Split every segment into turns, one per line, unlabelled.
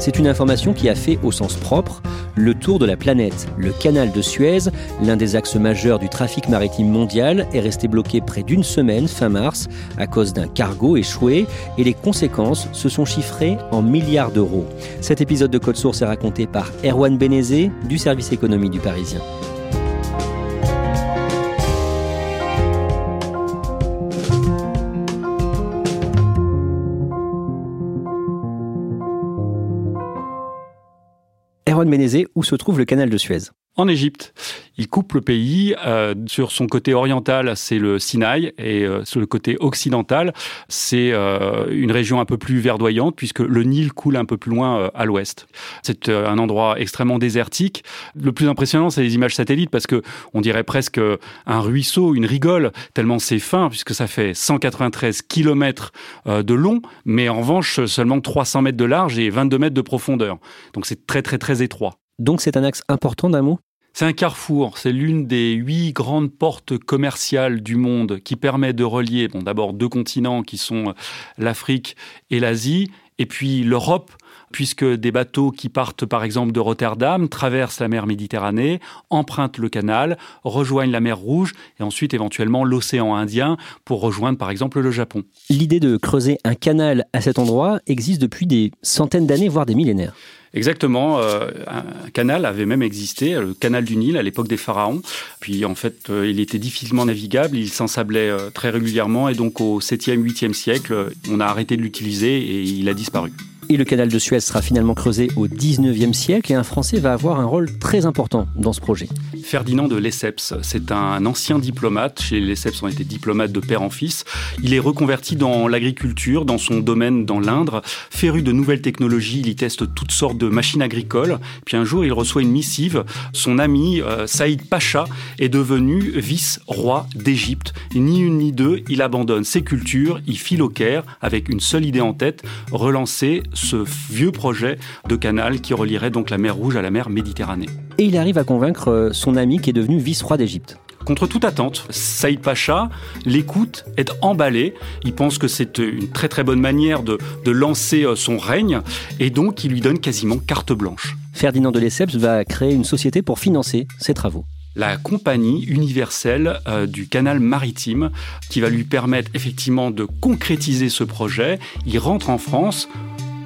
C'est une information qui a fait, au sens propre, le tour de la planète. Le canal de Suez, l'un des axes majeurs du trafic maritime mondial, est resté bloqué près d'une semaine fin mars à cause d'un cargo échoué et les conséquences se sont chiffrées en milliards d'euros. Cet épisode de Code Source est raconté par Erwan Benezé du service économie du Parisien. Où se trouve le canal de Suez
en Égypte. Il coupe le pays. Euh, sur son côté oriental, c'est le Sinaï, et euh, sur le côté occidental, c'est euh, une région un peu plus verdoyante, puisque le Nil coule un peu plus loin à l'ouest. C'est un endroit extrêmement désertique. Le plus impressionnant, c'est les images satellites, parce que on dirait presque un ruisseau, une rigole, tellement c'est fin, puisque ça fait 193 kilomètres de long, mais en revanche seulement 300 mètres de large et 22 mètres de profondeur. Donc c'est très très très étroit.
Donc c'est un axe important d'un mot?
C'est un carrefour, c'est l'une des huit grandes portes commerciales du monde qui permet de relier bon, d'abord deux continents qui sont l'Afrique et l'Asie, et puis l'Europe, puisque des bateaux qui partent par exemple de Rotterdam traversent la mer Méditerranée, empruntent le canal, rejoignent la mer Rouge et ensuite éventuellement l'océan Indien pour rejoindre par exemple le Japon.
L'idée de creuser un canal à cet endroit existe depuis des centaines d'années, voire des millénaires.
Exactement. Euh, un canal avait même existé, le canal du Nil à l'époque des pharaons. Puis en fait, euh, il était difficilement navigable, il s'ensablait euh, très régulièrement et donc au 7e, 8e siècle, on a arrêté de l'utiliser et il a disparu.
Et le canal de Suez sera finalement creusé au 19e siècle et un Français va avoir un rôle très important dans ce projet.
Ferdinand de Lesseps, c'est un ancien diplomate. Chez Lesseps, on était diplomate de père en fils. Il est reconverti dans l'agriculture, dans son domaine dans l'Indre. Féru de nouvelles technologies, il y teste toutes sortes de machines agricoles. Puis un jour, il reçoit une missive. Son ami euh, Saïd Pacha est devenu vice-roi d'Égypte. Ni une ni deux, il abandonne ses cultures, il file au Caire avec une seule idée en tête, relancer ce vieux projet de canal qui relierait donc la mer Rouge à la mer Méditerranée.
Et il arrive à convaincre euh, son ami qui est devenu vice-roi d'Égypte.
Contre toute attente, Saïd Pacha l'écoute, est emballé. Il pense que c'est une très très bonne manière de, de, lancer euh, son règne et donc il lui donne quasiment carte blanche.
Ferdinand de Lesseps va créer une société pour financer ses travaux
la compagnie universelle euh, du canal maritime qui va lui permettre effectivement de concrétiser ce projet. Il rentre en France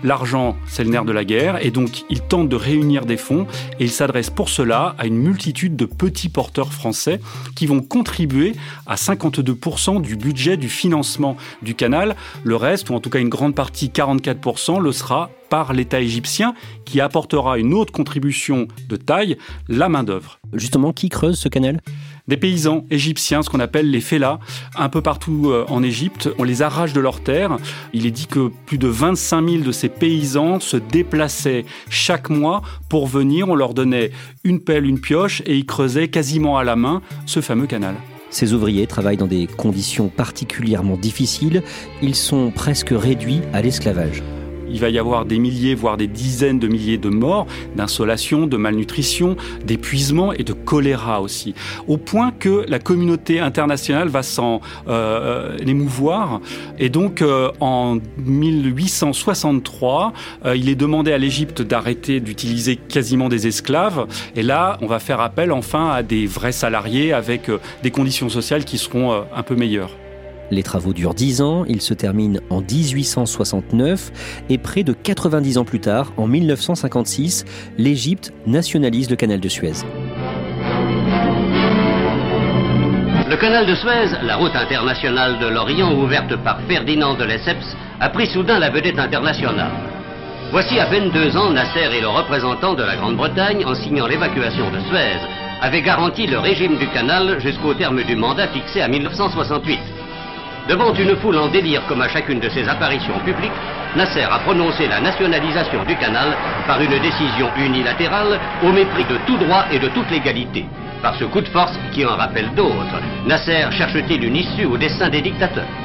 L'argent, c'est le nerf de la guerre, et donc il tente de réunir des fonds, et il s'adresse pour cela à une multitude de petits porteurs français qui vont contribuer à 52% du budget du financement du canal. Le reste, ou en tout cas une grande partie, 44%, le sera par l'État égyptien qui apportera une autre contribution de taille, la main-d'œuvre.
Justement, qui creuse ce canal?
Des paysans égyptiens, ce qu'on appelle les fellahs, un peu partout euh, en Égypte. On les arrache de leurs terres. Il est dit que plus de 25 000 de ces paysans se déplaçaient chaque mois pour venir. On leur donnait une pelle, une pioche et ils creusaient quasiment à la main ce fameux canal.
Ces ouvriers travaillent dans des conditions particulièrement difficiles. Ils sont presque réduits à l'esclavage.
Il va y avoir des milliers, voire des dizaines de milliers de morts, d'insolation, de malnutrition, d'épuisement et de choléra aussi. Au point que la communauté internationale va s'en euh, émouvoir. Et donc, euh, en 1863, euh, il est demandé à l'Égypte d'arrêter d'utiliser quasiment des esclaves. Et là, on va faire appel enfin à des vrais salariés avec euh, des conditions sociales qui seront euh, un peu meilleures.
Les travaux durent 10 ans, ils se terminent en 1869 et près de 90 ans plus tard, en 1956, l'Égypte nationalise le canal de Suez.
Le canal de Suez, la route internationale de l'Orient ouverte par Ferdinand de Lesseps, a pris soudain la vedette internationale. Voici à peine deux ans, Nasser et le représentant de la Grande-Bretagne, en signant l'évacuation de Suez, avaient garanti le régime du canal jusqu'au terme du mandat fixé à 1968. Devant une foule en délire comme à chacune de ses apparitions publiques, Nasser a prononcé la nationalisation du canal par une décision unilatérale au mépris de tout droit et de toute légalité. Par ce coup de force qui en rappelle d'autres, Nasser cherche-t-il une issue au dessein des dictateurs?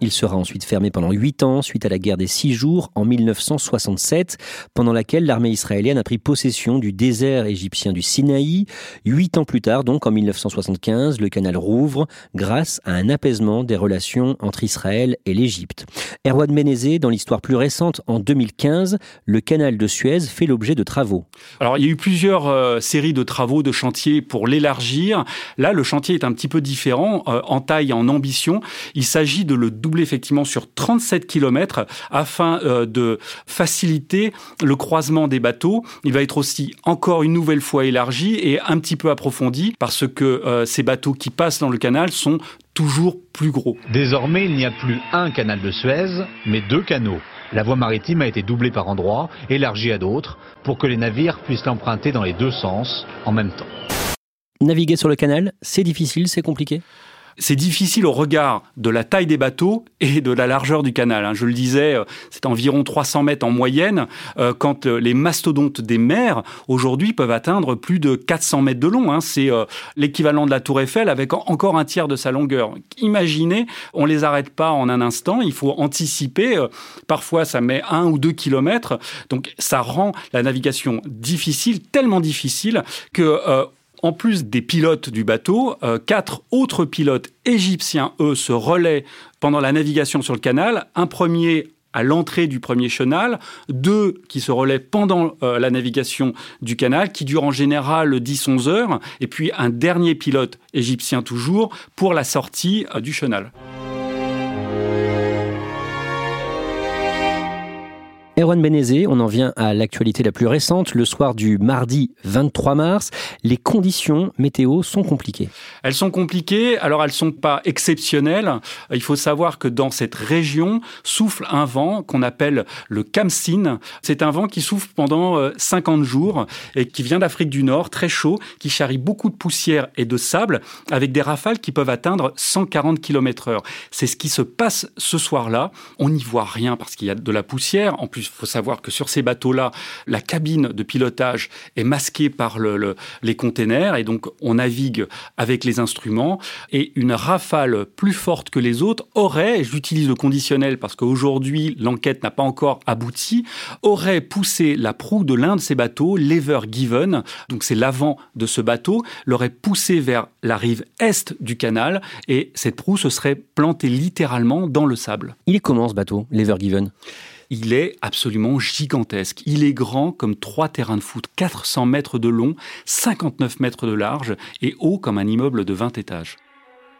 Il sera ensuite fermé pendant 8 ans suite à la guerre des 6 jours en 1967, pendant laquelle l'armée israélienne a pris possession du désert égyptien du Sinaï. 8 ans plus tard, donc en 1975, le canal rouvre grâce à un apaisement des relations entre Israël et l'Égypte. Erwan Menezé, dans l'histoire plus récente, en 2015, le canal de Suez fait l'objet de travaux.
Alors il y a eu plusieurs euh, séries de travaux, de chantiers pour l'élargir. Là, le chantier est un petit peu différent euh, en taille et en ambition. Il s'agit de le doubler effectivement sur 37 km afin euh, de faciliter le croisement des bateaux. Il va être aussi encore une nouvelle fois élargi et un petit peu approfondi parce que euh, ces bateaux qui passent dans le canal sont toujours plus gros.
Désormais, il n'y a plus un canal de Suez, mais deux canaux. La voie maritime a été doublée par endroits, élargie à d'autres, pour que les navires puissent l'emprunter dans les deux sens en même temps.
Naviguer sur le canal, c'est difficile, c'est compliqué?
C'est difficile au regard de la taille des bateaux et de la largeur du canal. Hein. Je le disais, euh, c'est environ 300 mètres en moyenne, euh, quand euh, les mastodontes des mers, aujourd'hui, peuvent atteindre plus de 400 mètres de long. Hein. C'est l'équivalent de la tour Eiffel avec encore un tiers de sa longueur. Imaginez, on les arrête pas en un instant, il faut anticiper. Parfois, ça met un ou deux kilomètres. Donc, ça rend la navigation difficile, tellement difficile que en plus des pilotes du bateau, euh, quatre autres pilotes égyptiens, eux, se relaient pendant la navigation sur le canal. Un premier à l'entrée du premier chenal, deux qui se relaient pendant euh, la navigation du canal, qui dure en général 10-11 heures, et puis un dernier pilote égyptien toujours pour la sortie euh, du chenal.
On en vient à l'actualité la plus récente. Le soir du mardi 23 mars, les conditions météo sont compliquées.
Elles sont compliquées, alors elles sont pas exceptionnelles. Il faut savoir que dans cette région souffle un vent qu'on appelle le Kamsin. C'est un vent qui souffle pendant 50 euh, jours et qui vient d'Afrique du Nord, très chaud, qui charrie beaucoup de poussière et de sable avec des rafales qui peuvent atteindre 140 km heure. C'est ce qui se passe ce soir-là. On n'y voit rien parce qu'il y a de la poussière. En plus, faut savoir que sur ces bateaux-là, la cabine de pilotage est masquée par les containers et donc on navigue avec les instruments et une rafale plus forte que les autres aurait, j'utilise le conditionnel parce qu'aujourd'hui l'enquête n'a pas encore abouti, aurait poussé la proue de l'un de ces bateaux, l'Ever Given, donc c'est l'avant de ce bateau, l'aurait poussé vers la rive est du canal et cette proue se serait plantée littéralement dans le sable.
Il est comment ce bateau, l'Ever Given?
Il est absolument gigantesque. Il est grand comme trois terrains de foot, 400 mètres de long, 59 mètres de large et haut comme un immeuble de 20 étages.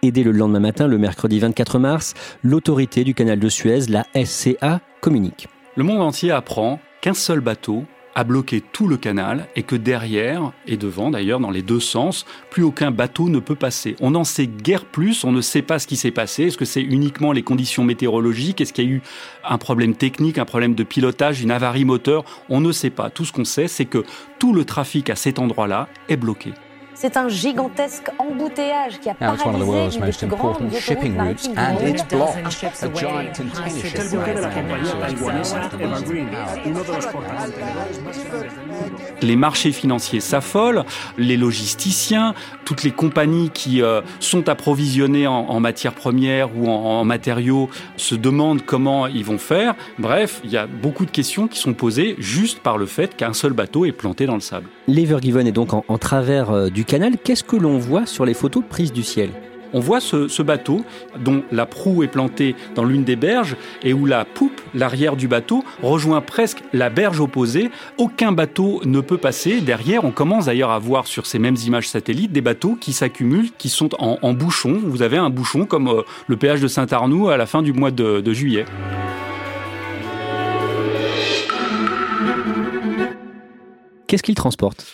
Et dès le lendemain matin, le mercredi 24 mars, l'autorité du canal de Suez, la SCA, communique.
Le monde entier apprend qu'un seul bateau a bloqué tout le canal et que derrière et devant d'ailleurs dans les deux sens, plus aucun bateau ne peut passer. On n'en sait guère plus, on ne sait pas ce qui s'est passé. Est-ce que c'est uniquement les conditions météorologiques? Est-ce qu'il y a eu un problème technique, un problème de pilotage, une avarie moteur? On ne sait pas. Tout ce qu'on sait, c'est que tout le trafic à cet endroit-là est bloqué.
C'est un gigantesque embouteillage qui a paralysé une des plus grandes autoroutes maritimes du monde.
Les marchés financiers s'affolent, les logisticiens, toutes les compagnies qui euh, sont approvisionnées en, en, matières premières ou en, en, matériaux se demandent comment ils vont faire. Bref, il y a beaucoup de questions qui sont posées juste par le fait qu'un seul bateau est planté dans le sable.
L'Evergiven est donc en, en travers euh, du canal. Qu'est-ce que l'on voit sur les photos prises du ciel?
On voit ce, ce, bateau dont la proue est plantée dans l'une des berges et où la poupe, l'arrière du bateau, rejoint presque la berge opposée. Aucun bateau ne peut passer. Derrière, on commence d'ailleurs à voir sur ces mêmes images satellites des bateaux qui s'accumulent, qui sont en, en, bouchon. Vous avez un bouchon comme euh, le péage de Saint-Arnoux à la fin du mois de, de juillet.
Qu'est-ce qu'il transporte?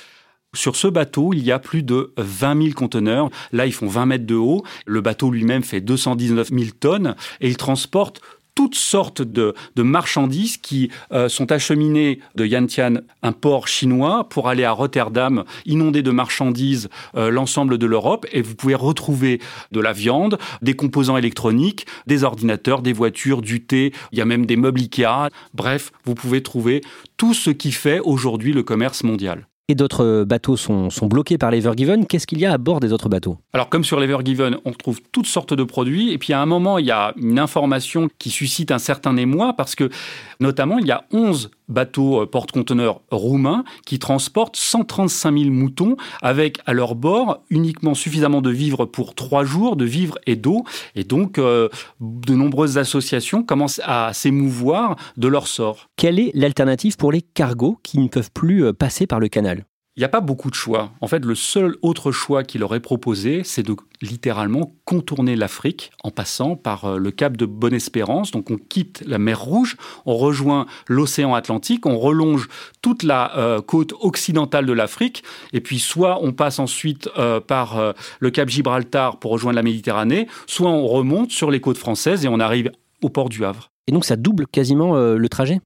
Sur ce bateau, il y a plus de 20 000 conteneurs. Là, ils font 20 mètres de haut. Le bateau lui-même fait 219 000 tonnes et il transporte toutes sortes de, de marchandises qui euh, sont acheminées de Yantian, un port chinois, pour aller à Rotterdam, inondé de marchandises euh, l'ensemble de l'Europe. Et vous pouvez retrouver de la viande, des composants électroniques, des ordinateurs, des voitures, du thé. Il y a même des meubles Ikea. Bref, vous pouvez trouver tout ce qui fait aujourd'hui le commerce mondial
et d'autres bateaux sont, sont, bloqués par l'Evergiven. Qu'est-ce qu'il y a à bord des autres bateaux?
Alors, comme sur l'Evergiven, on trouve toutes sortes de produits. Et puis, à un moment, il y a une information qui suscite un certain émoi parce que, notamment, il y a 11 bateaux porte-conteneurs roumains qui transportent 135 000 moutons avec à leur bord uniquement suffisamment de vivres pour trois jours, de vivres et d'eau. Et donc, euh, de nombreuses associations commencent à s'émouvoir de leur sort.
Quelle est l'alternative pour les cargos qui ne peuvent plus passer par le canal?
Il n'y a pas beaucoup de choix. En fait, le seul autre choix qu'il aurait proposé, c'est de littéralement contourner l'Afrique en passant par le cap de Bonne-Espérance. Donc on quitte la mer Rouge, on rejoint l'océan Atlantique, on relonge toute la euh, côte occidentale de l'Afrique, et puis soit on passe ensuite euh, par euh, le cap Gibraltar pour rejoindre la Méditerranée, soit on remonte sur les côtes françaises et on arrive au port du Havre.
Et donc ça double quasiment le trajet?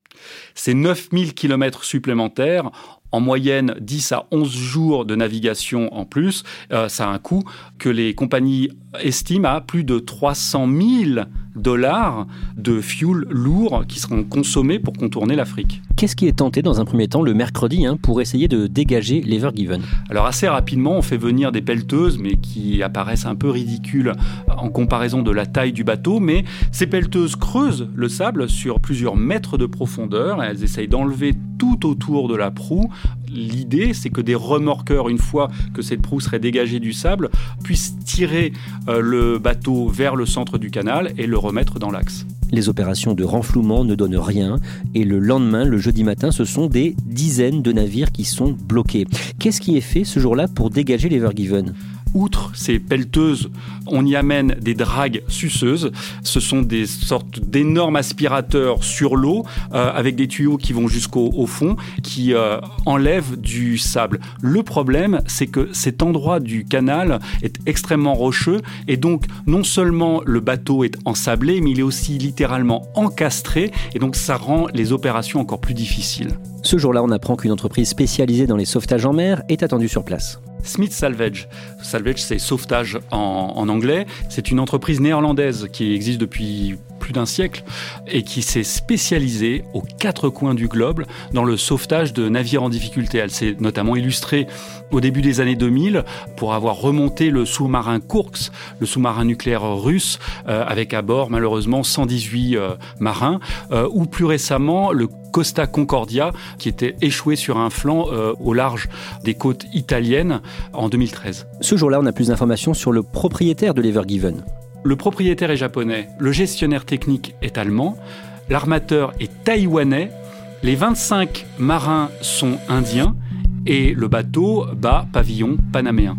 C'est 9000 km supplémentaires en moyenne 10 à 11 jours de navigation en plus. Euh, ça a un coût que les compagnies estiment à plus de 300 000 dollars de fuel lourd qui seront consommés pour contourner l'Afrique.
Qu'est-ce qui est tenté dans un premier temps le mercredi hein, pour essayer de dégager l'Evergiven?
Alors assez rapidement, on fait venir des pelleteuses, mais qui apparaissent un peu ridicules en comparaison de la taille du bateau. Mais ces pelleteuses creusent le sable sur plusieurs mètres de profondeur. Elles essayent d'enlever tout autour de la proue. L'idée, c'est que des remorqueurs, une fois que cette proue serait dégagée du sable, puissent tirer euh, le bateau vers le centre du canal et le remettre dans l'axe.
Les opérations de renflouement ne donnent rien et le lendemain, le jeudi matin, ce sont des dizaines de navires qui sont bloqués. Qu'est-ce qui est fait ce jour-là pour dégager l'Evergiven
outre ces pelleteuses, on y amène des dragues suceuses. Ce sont des sortes d'énormes aspirateurs sur l'eau euh, avec des tuyaux qui vont jusqu'au fond, qui euh, enlèvent du sable. Le problème, c'est que cet endroit du canal est extrêmement rocheux et donc non seulement le bateau est ensablé, mais il est aussi littéralement encastré et donc ça rend les opérations encore plus difficiles.
Ce jour-là, on apprend qu'une entreprise spécialisée dans les sauvetages en mer est attendue sur place.
Smith Salvage. Salvage, c'est sauvetage en, anglais. C'est une entreprise néerlandaise qui existe depuis plus d'un siècle et qui s'est spécialisée aux quatre coins du globe dans le sauvetage de navires en difficulté. Elle s'est notamment illustrée au début des années 2000 pour avoir remonté le sous-marin Kursk, le sous-marin nucléaire russe, euh, avec à bord malheureusement 118 euh, marins, euh, ou plus récemment le Costa Concordia, qui était échoué sur un flanc au large des côtes italiennes en 2013.
Ce jour-là, on a plus d'informations sur le propriétaire de l'Evergiven.
Le propriétaire est japonais, le gestionnaire technique est allemand, l'armateur est taïwanais, les 25 marins sont indiens et le bateau bat pavillon panaméen.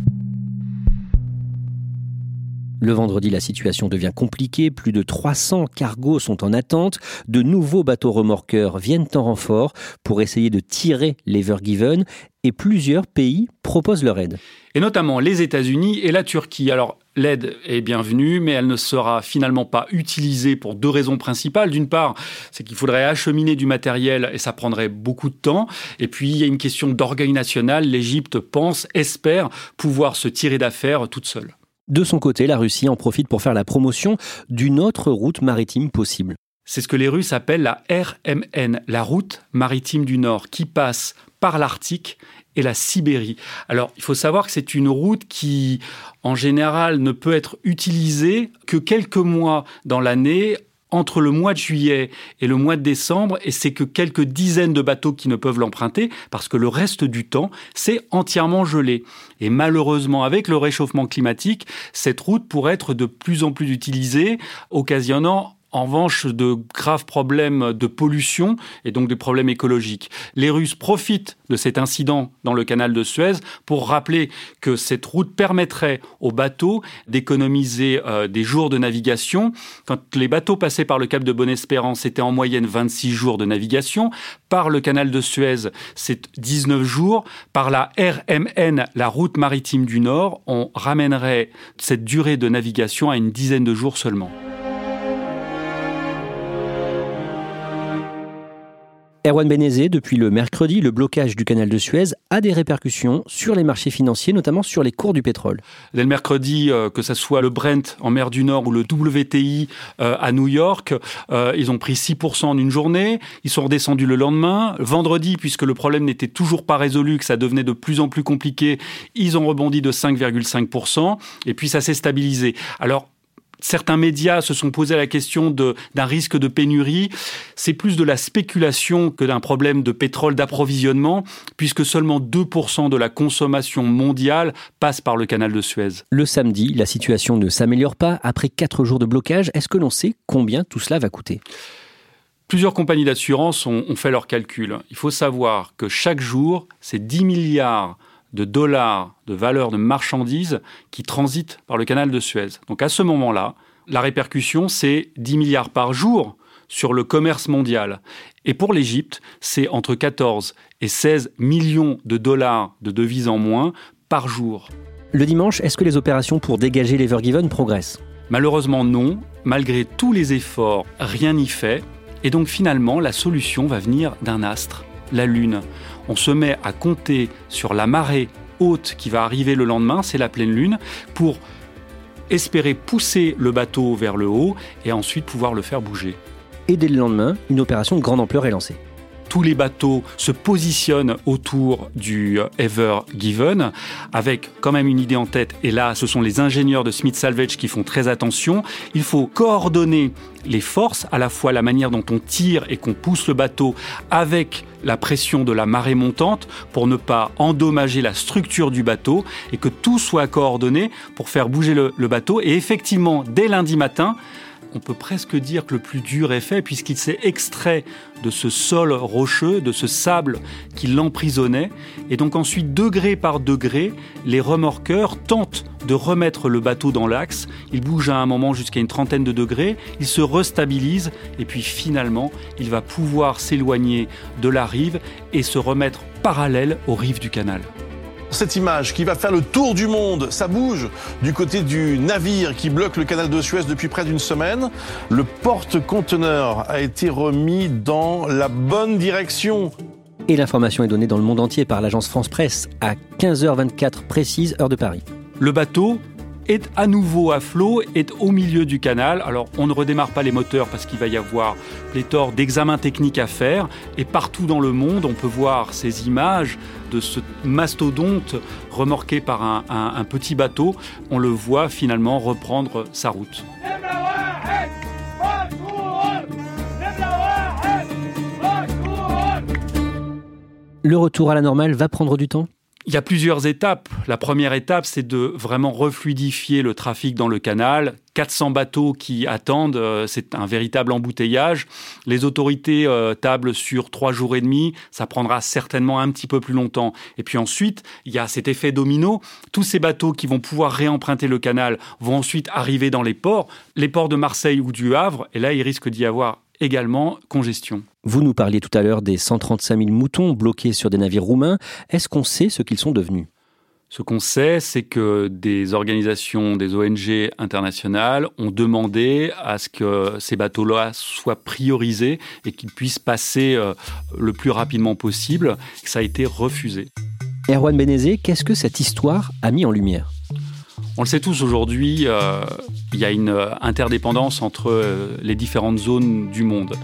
Le vendredi, la situation devient compliquée. Plus de 300 cargos sont en attente. De nouveaux bateaux remorqueurs viennent en renfort pour essayer de tirer l'Evergiven et plusieurs pays proposent leur aide.
Et notamment les États-Unis et la Turquie. Alors, l'aide est bienvenue, mais elle ne sera finalement pas utilisée pour deux raisons principales. D'une part, c'est qu'il faudrait acheminer du matériel et ça prendrait beaucoup de temps. Et puis, il y a une question d'orgueil national. L'Égypte pense, espère pouvoir se tirer d'affaire toute seule.
De son côté, la Russie en profite pour faire la promotion d'une autre route maritime possible.
C'est ce que les Russes appellent la RMN, la route maritime du Nord, qui passe par l'Arctique et la Sibérie. Alors, il faut savoir que c'est une route qui, en général, ne peut être utilisée que quelques mois dans l'année entre le mois de juillet et le mois de décembre, et c'est que quelques dizaines de bateaux qui ne peuvent l'emprunter, parce que le reste du temps, c'est entièrement gelé. Et malheureusement, avec le réchauffement climatique, cette route pourrait être de plus en plus utilisée, occasionnant en revanche de graves problèmes de pollution et donc des problèmes écologiques. Les Russes profitent de cet incident dans le canal de Suez pour rappeler que cette route permettrait aux bateaux d'économiser euh, des jours de navigation. Quand les bateaux passaient par le cap de Bonne-Espérance, c'était en moyenne 26 jours de navigation. Par le canal de Suez, c'est 19 jours. Par la RMN, la route maritime du Nord, on ramènerait cette durée de navigation à une dizaine de jours seulement.
Erwan Benezé, depuis le mercredi, le blocage du canal de Suez a des répercussions sur les marchés financiers, notamment sur les cours du pétrole.
Dès le mercredi, euh, que ce soit le Brent en mer du Nord ou le WTI euh, à New York, euh, ils ont pris 6% en une journée, ils sont redescendus le lendemain. Vendredi, puisque le problème n'était toujours pas résolu, que ça devenait de plus en plus compliqué, ils ont rebondi de 5,5%, et puis ça s'est stabilisé. Alors, certains médias se sont posés la question d'un risque de pénurie. C'est plus de la spéculation que d'un problème de pétrole d'approvisionnement, puisque seulement 2% de la consommation mondiale passe par le canal de Suez.
Le samedi, la situation ne s'améliore pas. Après 4 jours de blocage, est-ce que l'on sait combien tout cela va coûter?
Plusieurs compagnies d'assurance ont, ont fait leurs calculs. Il faut savoir que chaque jour, c'est 10 milliards de dollars de valeur de marchandises qui transitent par le canal de Suez. Donc à ce moment-là, la répercussion, c'est 10 milliards par jour sur le commerce mondial. Et pour l'Égypte, c'est entre 14 et 16 millions de dollars de devises en moins par jour.
Le dimanche, est-ce que les opérations pour dégager l'Evergiven progressent?
Malheureusement non. Malgré tous les efforts, rien n'y fait. Et donc finalement, la solution va venir d'un astre, la Lune on se met à compter sur la marée haute qui va arriver le lendemain, c'est la pleine lune, pour espérer pousser le bateau vers le haut et ensuite pouvoir le faire bouger.
Et dès le lendemain, une opération de grande ampleur est lancée
tous les bateaux se positionnent autour du Ever Given, avec quand même une idée en tête. Et là, ce sont les ingénieurs de Smith Salvage qui font très attention. Il faut coordonner les forces, à la fois la manière dont on tire et qu'on pousse le bateau avec la pression de la marée montante pour ne pas endommager la structure du bateau et que tout soit coordonné pour faire bouger le, le bateau. Et effectivement, dès lundi matin, on peut presque dire que le plus dur est fait puisqu'il s'est extrait de ce sol rocheux, de ce sable qui l'emprisonnait. Et donc ensuite, degré par degré, les remorqueurs tentent de remettre le bateau dans l'axe. Il bouge à un moment jusqu'à une trentaine de degrés, il se restabilise et puis finalement, il va pouvoir s'éloigner de la rive et se remettre parallèle aux rives du canal.
Cette image qui va faire le tour du monde, ça bouge du côté du navire qui bloque le canal de Suez depuis près d'une semaine. Le porte-conteneur a été remis dans la bonne direction.
Et l'information est donnée dans le monde entier par l'agence France Presse à 15h24 précise, heure de Paris.
Le bateau est à nouveau à flot, est au milieu du canal. Alors on ne redémarre pas les moteurs parce qu'il va y avoir pléthore d'examens techniques à faire. Et partout dans le monde, on peut voir ces images de ce mastodonte remorqué par un, petit bateau. On le voit finalement reprendre sa route.
Le retour à la normale va prendre du temps?
Il y a plusieurs étapes. La première étape, c'est de vraiment refluidifier le trafic dans le canal. 400 bateaux qui attendent, euh, c'est un véritable embouteillage. Les autorités euh, tablent sur trois jours et demi, ça prendra certainement un petit peu plus longtemps. Et puis ensuite, il y a cet effet domino. Tous ces bateaux qui vont pouvoir réemprunter le canal vont ensuite arriver dans les ports, les ports de Marseille ou du Havre, et là, il risque d'y avoir également congestion.
Vous nous parliez tout à l'heure des 135 000 moutons bloqués sur des navires roumains. Est-ce qu'on sait ce qu'ils sont devenus?
Ce qu'on sait, c'est que des organisations, des ONG internationales ont demandé à ce que ces bateaux-là soient priorisés et qu'ils puissent passer euh, le plus rapidement possible. Ça a été refusé.
Erwan Benezé, qu'est-ce que cette histoire a mis en lumière?
On le sait tous aujourd'hui, euh, il y a une interdépendance entre euh, les différentes zones du monde.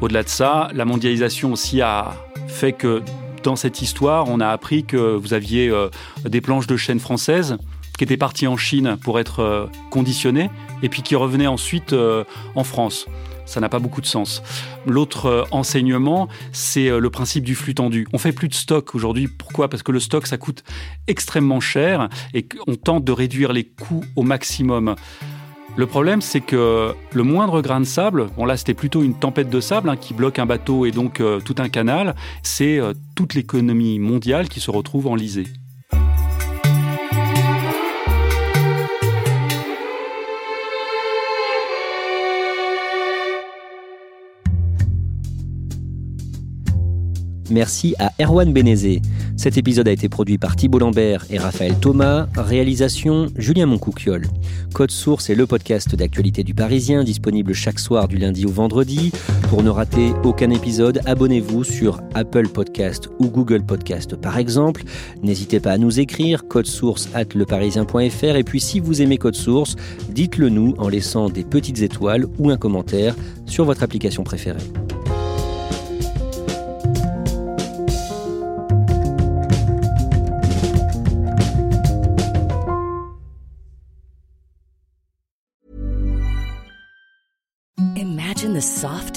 Au-delà de ça, la mondialisation aussi a fait que dans cette histoire, on a appris que vous aviez euh, des planches de chêne françaises qui étaient parties en Chine pour être euh, conditionnées et puis qui revenaient ensuite euh, en France. Ça n'a pas beaucoup de sens. L'autre enseignement, c'est le principe du flux tendu. On fait plus de stock aujourd'hui. Pourquoi? Parce que le stock, ça coûte extrêmement cher et qu'on tente de réduire les coûts au maximum. Le problème, c'est que le moindre grain de sable, bon là c'était plutôt une tempête de sable hein, qui bloque un bateau et donc euh, tout un canal, c'est euh, toute l'économie mondiale qui se retrouve enlisée.
Merci à Erwan Benezé. Cet épisode a été produit par Thibault Lambert et Raphaël Thomas. Réalisation Julien Moncouquiole. Code Source est le podcast d'actualité du Parisien, disponible chaque soir du lundi au vendredi. Pour ne rater aucun épisode, abonnez-vous sur Apple Podcast ou Google Podcast par exemple. N'hésitez pas à nous écrire code source at leparisien.fr et puis si vous aimez Code Source, dites-le nous en laissant des petites étoiles ou un commentaire sur votre application préférée.